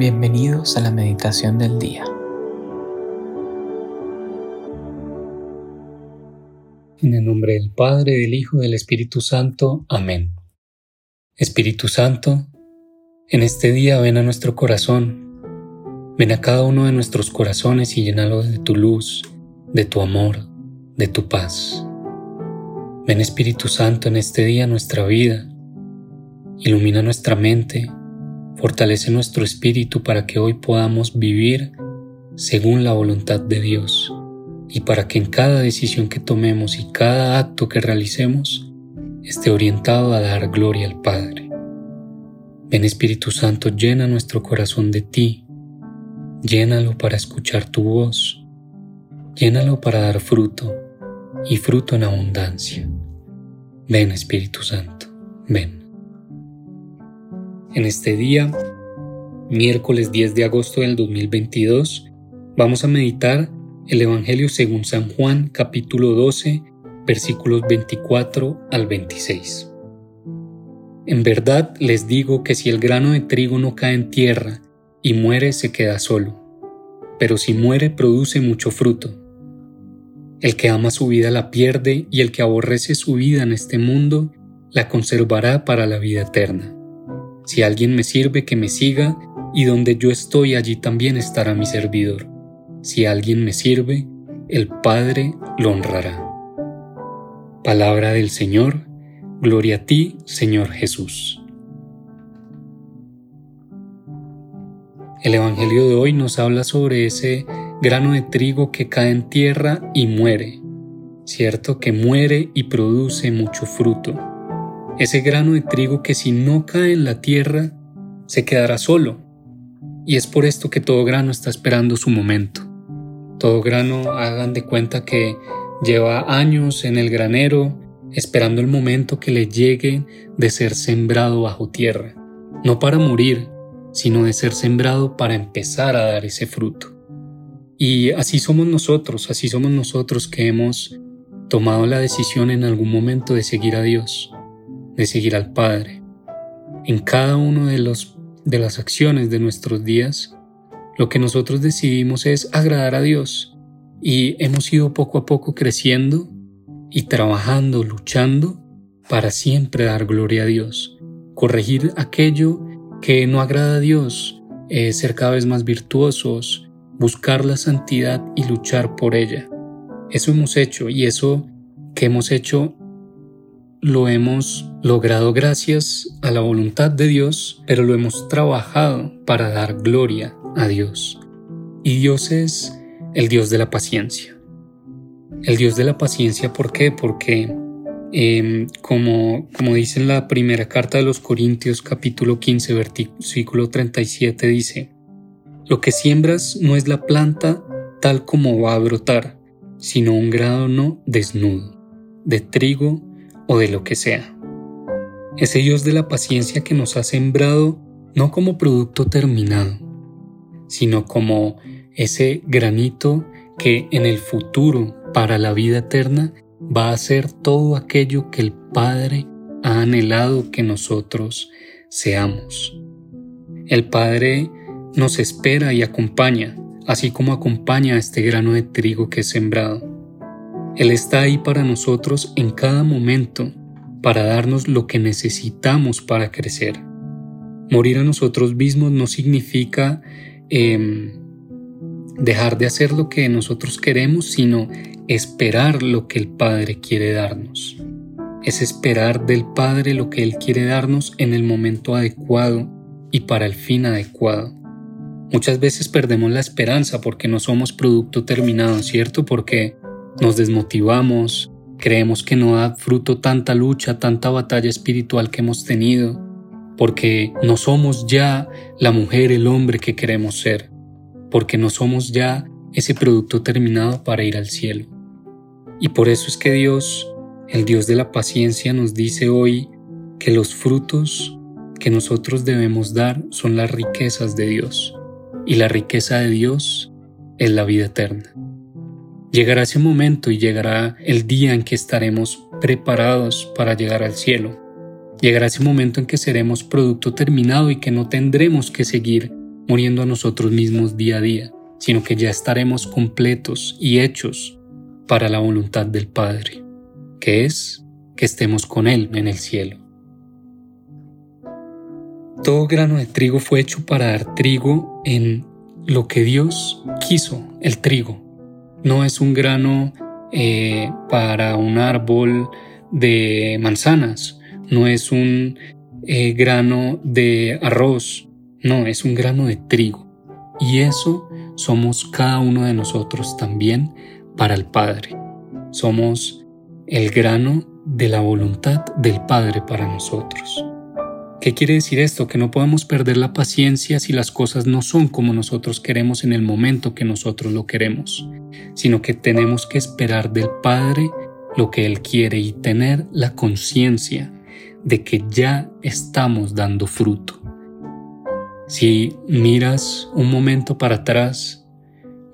Bienvenidos a la meditación del día. En el nombre del Padre, del Hijo y del Espíritu Santo. Amén. Espíritu Santo, en este día ven a nuestro corazón, ven a cada uno de nuestros corazones y llénalo de tu luz, de tu amor, de tu paz. Ven Espíritu Santo en este día nuestra vida, ilumina nuestra mente, Fortalece nuestro espíritu para que hoy podamos vivir según la voluntad de Dios y para que en cada decisión que tomemos y cada acto que realicemos esté orientado a dar gloria al Padre. Ven Espíritu Santo, llena nuestro corazón de ti, llénalo para escuchar tu voz, llénalo para dar fruto y fruto en abundancia. Ven Espíritu Santo, ven. En este día, miércoles 10 de agosto del 2022, vamos a meditar el Evangelio según San Juan capítulo 12 versículos 24 al 26. En verdad les digo que si el grano de trigo no cae en tierra y muere se queda solo, pero si muere produce mucho fruto. El que ama su vida la pierde y el que aborrece su vida en este mundo la conservará para la vida eterna. Si alguien me sirve, que me siga, y donde yo estoy allí también estará mi servidor. Si alguien me sirve, el Padre lo honrará. Palabra del Señor, gloria a ti, Señor Jesús. El Evangelio de hoy nos habla sobre ese grano de trigo que cae en tierra y muere, cierto que muere y produce mucho fruto ese grano de trigo que si no cae en la tierra, se quedará solo. Y es por esto que todo grano está esperando su momento. Todo grano hagan de cuenta que lleva años en el granero esperando el momento que le llegue de ser sembrado bajo tierra, no para morir, sino de ser sembrado para empezar a dar ese fruto. Y así somos nosotros, así somos nosotros que hemos tomado la decisión en algún momento de seguir a Dios, de seguir al Padre. En cada uno de, de las acciones de nuestros días, lo que nosotros decidimos es agradar a Dios y hemos ido poco a poco creciendo y trabajando, luchando para siempre dar gloria a Dios, corregir aquello que no agrada a Dios, eh, ser cada vez más virtuosos, buscar la santidad y luchar por ella. Eso hemos hecho y eso que hemos hecho lo hemos logrado gracias a la voluntad de Dios, pero lo hemos trabajado para dar gloria a Dios. Y Dios es el Dios de la paciencia. El Dios de la paciencia, ¿por qué? Porque em, como, como dice en la primera carta de los Corintios capítulo 15 versículo 37 dice, lo que siembras no es la planta tal como va a brotar, sino un grano desnudo, de trigo o de lo que sea. Ese Dios de la paciencia que nos ha sembrado no como producto terminado, sino como ese granito que en el futuro para la vida eterna va a ser todo aquello que el Padre ha anhelado que nosotros seamos. El Padre nos espera y acompaña, así como acompaña a este grano de trigo que es sembrado. Él está ahí para nosotros en cada momento, para darnos lo que necesitamos para crecer. Morir a nosotros mismos no significa em, dejar de hacer lo que nosotros queremos, sino esperar lo que el Padre quiere darnos. Es esperar del Padre lo que Él quiere darnos en el momento adecuado y para el fin adecuado. Muchas veces perdemos la esperanza porque no somos producto terminado, ¿cierto? Porque nos desmotivamos, creemos que no da fruto tanta lucha, tanta batalla espiritual que hemos tenido, porque no somos ya la mujer, el hombre que queremos ser, porque no somos ya ese producto terminado para ir al cielo. Y por eso es que Dios, el Dios de la paciencia, nos dice hoy que los frutos que nosotros debemos dar son las riquezas de Dios, y la riqueza de Dios es la vida eterna. Llegará ese momento y llegará el día en que estaremos preparados para llegar al cielo. Llegará ese momento en que seremos producto terminado y que no tendremos que seguir muriendo a nosotros mismos día a día, sino que ya estaremos completos y hechos para la voluntad del Padre, que es que estemos con Él en el cielo. Todo grano de trigo fue hecho para dar trigo en lo que Dios quiso, el trigo. No es un grano eh, para un árbol de manzanas, no es un eh, grano de arroz, no, es un grano de trigo. Y eso somos cada uno de nosotros también para el Padre. Somos el grano de la voluntad del Padre para nosotros. ¿Qué quiere decir esto? Que no podemos perder la paciencia si las cosas no son como nosotros queremos en el momento que nosotros lo queremos, sino que tenemos que esperar del Padre lo que Él quiere y tener la conciencia de que ya estamos dando fruto. Si miras un momento para atrás,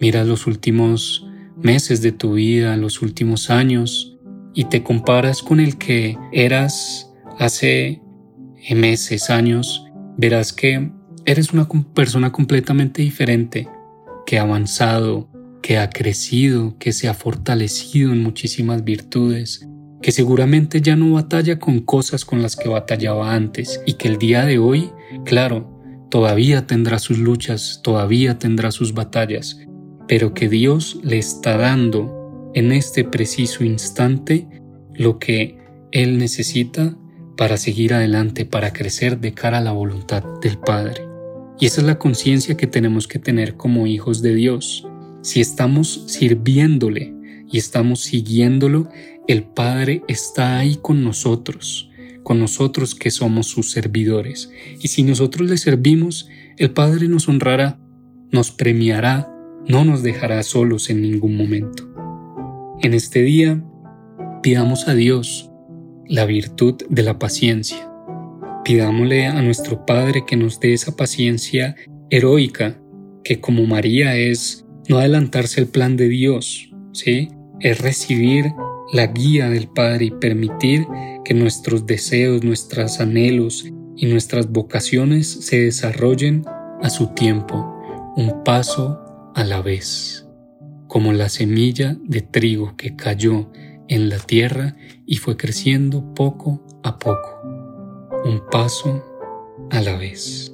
miras los últimos meses de tu vida, los últimos años, y te comparas con el que eras hace meses, años, verás que eres una persona completamente diferente, que ha avanzado, que ha crecido, que se ha fortalecido en muchísimas virtudes, que seguramente ya no batalla con cosas con las que batallaba antes y que el día de hoy, claro, todavía tendrá sus luchas, todavía tendrá sus batallas, pero que Dios le está dando en este preciso instante lo que Él necesita para seguir adelante, para crecer de cara a la voluntad del Padre. Y esa es la conciencia que tenemos que tener como hijos de Dios. Si estamos sirviéndole y estamos siguiéndolo, el Padre está ahí con nosotros, con nosotros que somos sus servidores. Y si nosotros le servimos, el Padre nos honrará, nos premiará, no nos dejará solos en ningún momento. En este día, pidamos a Dios la virtud de la paciencia. Pidámosle a nuestro Padre que nos dé esa paciencia heroica, que como María es no adelantarse al plan de Dios, ¿sí? Es recibir la guía del Padre y permitir que nuestros deseos, nuestros anhelos y nuestras vocaciones se desarrollen a su tiempo, un paso a la vez, como la semilla de trigo que cayó en la tierra y fue creciendo poco a poco, un paso a la vez.